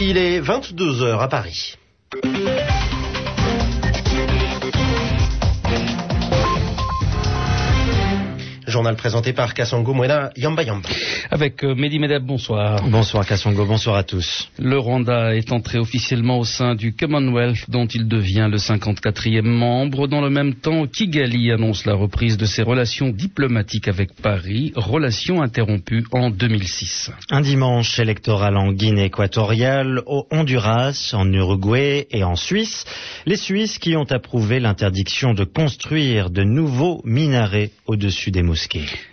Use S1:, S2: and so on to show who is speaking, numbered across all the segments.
S1: Il est 22h à Paris. Journal présenté par Kassongo Mwena Yamba Yamba.
S2: Avec euh, Mehdi Medeb, bonsoir.
S3: Bonsoir Kassongo, bonsoir à tous.
S2: Le Rwanda est entré officiellement au sein du Commonwealth dont il devient le 54e membre. Dans le même temps, Kigali annonce la reprise de ses relations diplomatiques avec Paris, relations interrompues en 2006.
S3: Un dimanche électoral en Guinée équatoriale, au Honduras, en Uruguay et en Suisse. Les Suisses qui ont approuvé l'interdiction de construire de nouveaux minarets au-dessus des mosquées.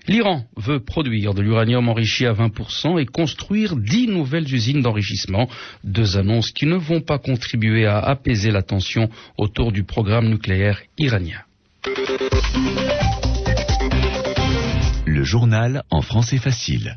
S2: L'Iran veut produire de l'uranium enrichi à 20% et construire dix nouvelles usines d'enrichissement. Deux annonces qui ne vont pas contribuer à apaiser la tension autour du programme nucléaire iranien.
S4: Le journal en français facile.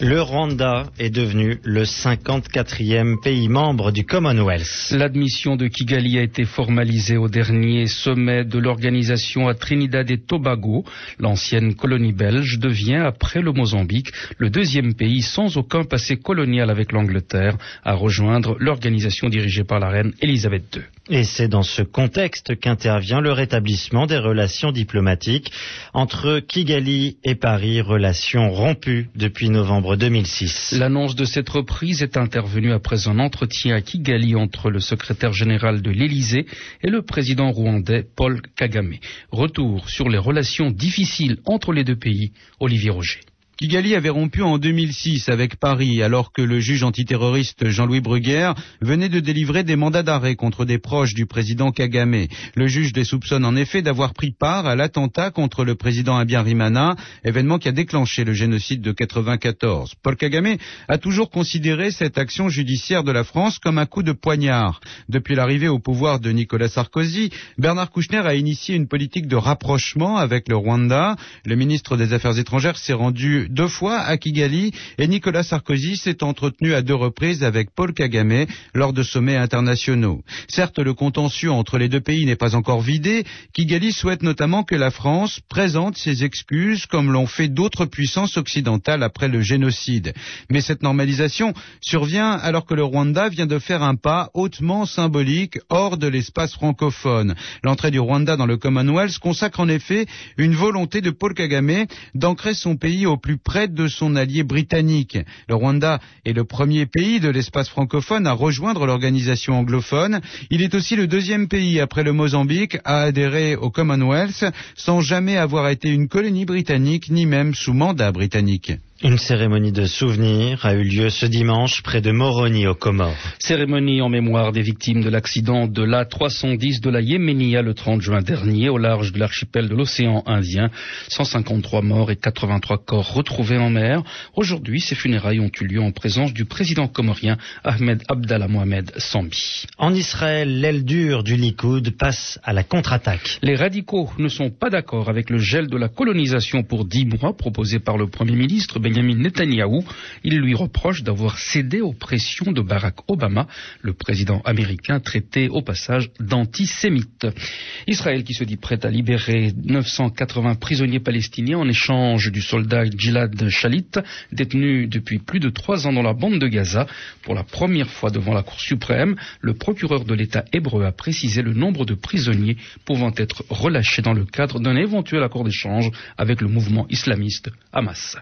S3: Le Rwanda est devenu le 54e pays membre du Commonwealth.
S2: L'admission de Kigali a été formalisée au dernier sommet de l'organisation à Trinidad et Tobago. L'ancienne colonie belge devient, après le Mozambique, le deuxième pays sans aucun passé colonial avec l'Angleterre à rejoindre l'organisation dirigée par la reine Elisabeth II.
S3: Et c'est dans ce contexte qu'intervient le rétablissement des relations diplomatiques entre Kigali et Paris, relations rompues depuis novembre 2006.
S2: L'annonce de cette reprise est intervenue après un entretien à Kigali entre le secrétaire général de l'Élysée et le président rwandais Paul Kagame. Retour sur les relations difficiles entre les deux pays, Olivier Roger.
S5: Kigali avait rompu en 2006 avec Paris alors que le juge antiterroriste Jean-Louis Bruguière venait de délivrer des mandats d'arrêt contre des proches du président Kagame. Le juge les soupçonne en effet d'avoir pris part à l'attentat contre le président Abiyarimana, événement qui a déclenché le génocide de 94. Paul Kagame a toujours considéré cette action judiciaire de la France comme un coup de poignard. Depuis l'arrivée au pouvoir de Nicolas Sarkozy, Bernard Kouchner a initié une politique de rapprochement avec le Rwanda. Le ministre des Affaires étrangères s'est rendu deux fois à Kigali et Nicolas Sarkozy s'est entretenu à deux reprises avec Paul Kagame lors de sommets internationaux. Certes, le contentieux entre les deux pays n'est pas encore vidé. Kigali souhaite notamment que la France présente ses excuses comme l'ont fait d'autres puissances occidentales après le génocide. Mais cette normalisation survient alors que le Rwanda vient de faire un pas hautement symbolique hors de l'espace francophone. L'entrée du Rwanda dans le Commonwealth consacre en effet une volonté de Paul Kagame d'ancrer son pays au plus près de son allié britannique. Le Rwanda est le premier pays de l'espace francophone à rejoindre l'organisation anglophone. Il est aussi le deuxième pays après le Mozambique à adhérer au Commonwealth sans jamais avoir été une colonie britannique ni même sous mandat britannique.
S3: Une cérémonie de souvenir a eu lieu ce dimanche près de Moroni aux Comores.
S2: Cérémonie en mémoire des victimes de l'accident de l'A310 de la Yéménia le 30 juin dernier au large de l'archipel de l'océan Indien. 153 morts et 83 corps retrouvés en mer. Aujourd'hui, ces funérailles ont eu lieu en présence du président comorien Ahmed Abdallah Mohamed Sambi.
S3: En Israël, l'aile dure du Likoud passe à la contre-attaque.
S2: Les radicaux ne sont pas d'accord avec le gel de la colonisation pour 10 mois proposé par le Premier ministre Benjamin Netanyahou. Il lui reproche d'avoir cédé aux pressions de Barack Obama, le président américain traité au passage d'antisémite. Israël qui se dit prêt à libérer 980 prisonniers palestiniens en échange du soldat Gilad Shalit, détenu depuis plus de trois ans dans la bande de Gaza. Pour la première fois devant la Cour suprême, le procureur de l'État hébreu a précisé le nombre de prisonniers pouvant être relâchés dans le cadre d'un éventuel accord d'échange avec le mouvement islamiste Hamas.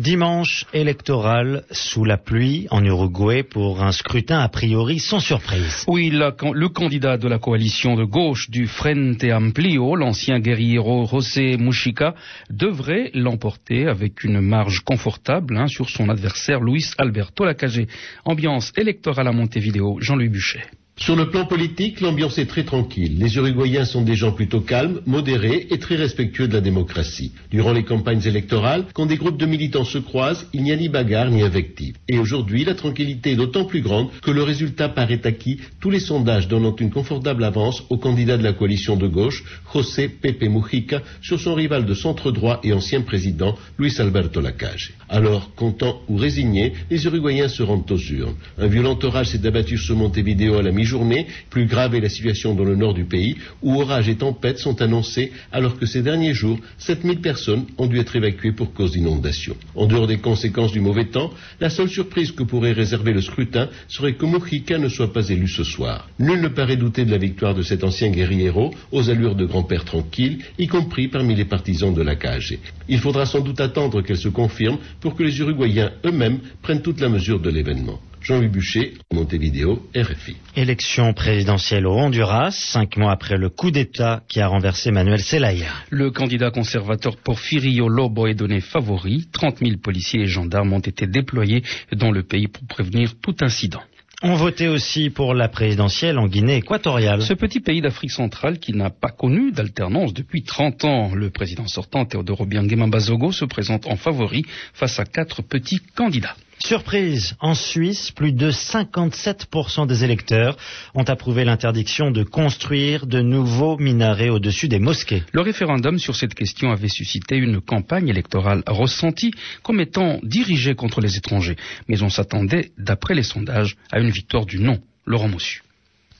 S3: Dimanche électoral sous la pluie en Uruguay pour un scrutin a priori sans surprise.
S2: Oui, le candidat de la coalition de gauche du Frente Amplio, l'ancien guerriero José Mujica, devrait l'emporter avec une marge confortable hein, sur son adversaire Luis Alberto Lacagé. Ambiance électorale à Montevideo, Jean-Louis Buchet.
S6: Sur le plan politique, l'ambiance est très tranquille. Les Uruguayens sont des gens plutôt calmes, modérés et très respectueux de la démocratie. Durant les campagnes électorales, quand des groupes de militants se croisent, il n'y a ni bagarre ni invective. Et aujourd'hui, la tranquillité est d'autant plus grande que le résultat paraît acquis, tous les sondages donnant une confortable avance au candidat de la coalition de gauche, José Pepe Mujica, sur son rival de centre droit et ancien président, Luis Alberto Lacage. Alors, contents ou résignés, les Uruguayens se rendent aux urnes. Un violent orage s'est abattu sur Montevideo à la mi journée. Plus grave est la situation dans le nord du pays, où orages et tempêtes sont annoncés, alors que ces derniers jours, 7000 personnes ont dû être évacuées pour cause d'inondations. En dehors des conséquences du mauvais temps, la seule surprise que pourrait réserver le scrutin serait que Mujica ne soit pas élu ce soir. Nul ne paraît douter de la victoire de cet ancien guerriero, aux allures de grand-père tranquille, y compris parmi les partisans de la KG. Il faudra sans doute attendre qu'elle se confirme pour que les Uruguayens eux-mêmes prennent toute la mesure de l'événement. Jean-Louis Boucher, Montevideo, RFI.
S3: Élection présidentielle au Honduras, cinq mois après le coup d'État qui a renversé Manuel Zelaya.
S2: Le candidat conservateur Porfirio Lobo est donné favori. 30 000 policiers et gendarmes ont été déployés dans le pays pour prévenir tout incident.
S3: On votait aussi pour la présidentielle en Guinée équatoriale.
S2: Ce petit pays d'Afrique centrale qui n'a pas connu d'alternance depuis 30 ans. Le président sortant, Théodore Obiangema Bazogo, se présente en favori face à quatre petits candidats.
S3: Surprise, en Suisse, plus de 57% des électeurs ont approuvé l'interdiction de construire de nouveaux minarets au-dessus des mosquées.
S2: Le référendum sur cette question avait suscité une campagne électorale ressentie comme étant dirigée contre les étrangers. Mais on s'attendait, d'après les sondages, à une victoire du non. Laurent Mossu.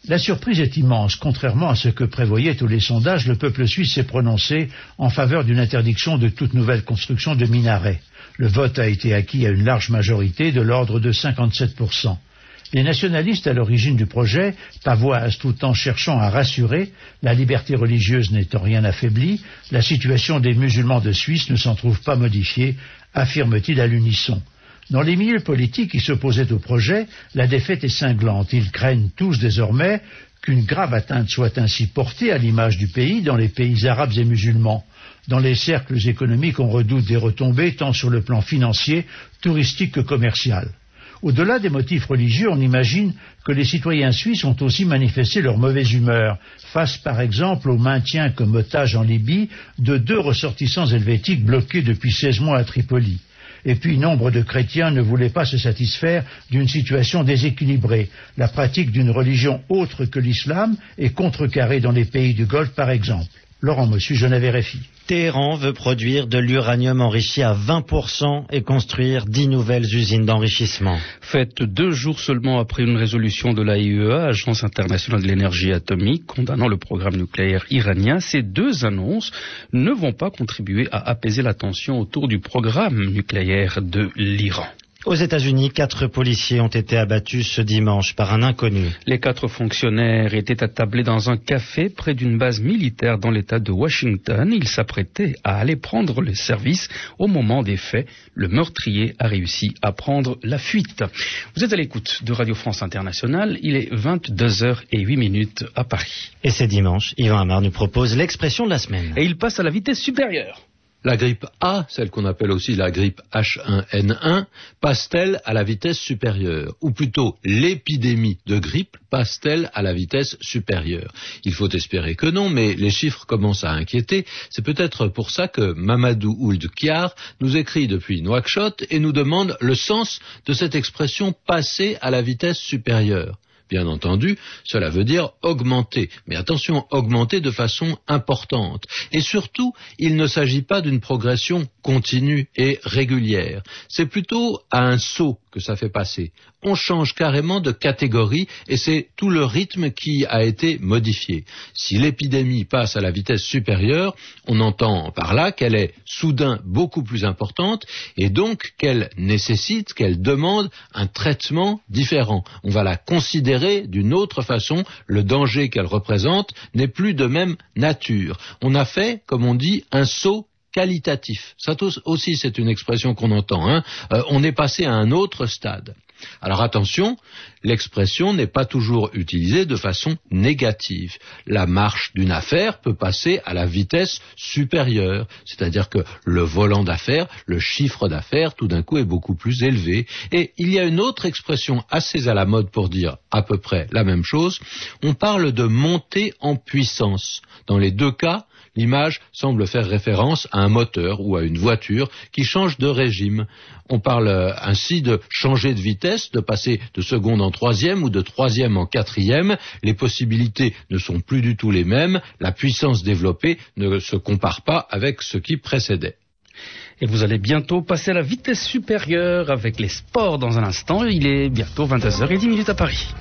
S7: La surprise est immense. Contrairement à ce que prévoyaient tous les sondages, le peuple suisse s'est prononcé en faveur d'une interdiction de toute nouvelle construction de minarets. Le vote a été acquis à une large majorité de l'ordre de 57%. Les nationalistes à l'origine du projet pavoisent tout en cherchant à rassurer, la liberté religieuse n'étant rien affaiblie, la situation des musulmans de Suisse ne s'en trouve pas modifiée, affirme-t-il à l'unisson. Dans les milieux politiques qui s'opposaient au projet, la défaite est cinglante. Ils craignent tous désormais qu'une grave atteinte soit ainsi portée à l'image du pays dans les pays arabes et musulmans. Dans les cercles économiques, on redoute des retombées tant sur le plan financier, touristique que commercial. Au-delà des motifs religieux, on imagine que les citoyens suisses ont aussi manifesté leur mauvaise humeur, face par exemple au maintien comme otage en Libye de deux ressortissants helvétiques bloqués depuis 16 mois à Tripoli. Et puis, nombre de chrétiens ne voulaient pas se satisfaire d'une situation déséquilibrée. La pratique d'une religion autre que l'islam est contrecarrée dans les pays du Golfe, par exemple. Laurent Mossu, Genève RFI.
S3: Téhéran veut produire de l'uranium enrichi à 20% et construire dix nouvelles usines d'enrichissement.
S2: Faites deux jours seulement après une résolution de l'AIEA, Agence internationale de l'énergie atomique, condamnant le programme nucléaire iranien, ces deux annonces ne vont pas contribuer à apaiser la tension autour du programme nucléaire de l'Iran.
S3: Aux États-Unis, quatre policiers ont été abattus ce dimanche par un inconnu.
S2: Les quatre fonctionnaires étaient attablés dans un café près d'une base militaire dans l'État de Washington. Ils s'apprêtaient à aller prendre le service. Au moment des faits, le meurtrier a réussi à prendre la fuite. Vous êtes à l'écoute de Radio France Internationale. Il est 22h08 minutes à Paris.
S3: Et c'est dimanche, Yvan Amar nous propose l'expression de la semaine.
S2: Et il passe à la vitesse supérieure.
S8: La grippe A, celle qu'on appelle aussi la grippe H1N1, passe-t-elle à la vitesse supérieure? Ou plutôt, l'épidémie de grippe passe-t-elle à la vitesse supérieure? Il faut espérer que non, mais les chiffres commencent à inquiéter. C'est peut-être pour ça que Mamadou Ould Kiar nous écrit depuis Nouakchott et nous demande le sens de cette expression passer à la vitesse supérieure. Bien entendu, cela veut dire augmenter, mais attention, augmenter de façon importante. Et surtout, il ne s'agit pas d'une progression continue et régulière. C'est plutôt un saut que ça fait passer. On change carrément de catégorie et c'est tout le rythme qui a été modifié. Si l'épidémie passe à la vitesse supérieure, on entend par là qu'elle est soudain beaucoup plus importante et donc qu'elle nécessite, qu'elle demande un traitement différent. On va la considérer d'une autre façon. Le danger qu'elle représente n'est plus de même nature. On a fait, comme on dit, un saut qualitatif. Ça aussi, c'est une expression qu'on entend. Hein. Euh, on est passé à un autre stade. Alors attention, l'expression n'est pas toujours utilisée de façon négative. La marche d'une affaire peut passer à la vitesse supérieure, c'est-à-dire que le volant d'affaires, le chiffre d'affaires, tout d'un coup est beaucoup plus élevé. Et il y a une autre expression assez à la mode pour dire à peu près la même chose. On parle de monter en puissance. Dans les deux cas, L'image semble faire référence à un moteur ou à une voiture qui change de régime. On parle euh, ainsi de changer de vitesse, de passer de seconde en troisième ou de troisième en quatrième. Les possibilités ne sont plus du tout les mêmes. La puissance développée ne se compare pas avec ce qui précédait.
S2: Et vous allez bientôt passer à la vitesse supérieure avec les sports dans un instant. Il est bientôt 22h10 à Paris.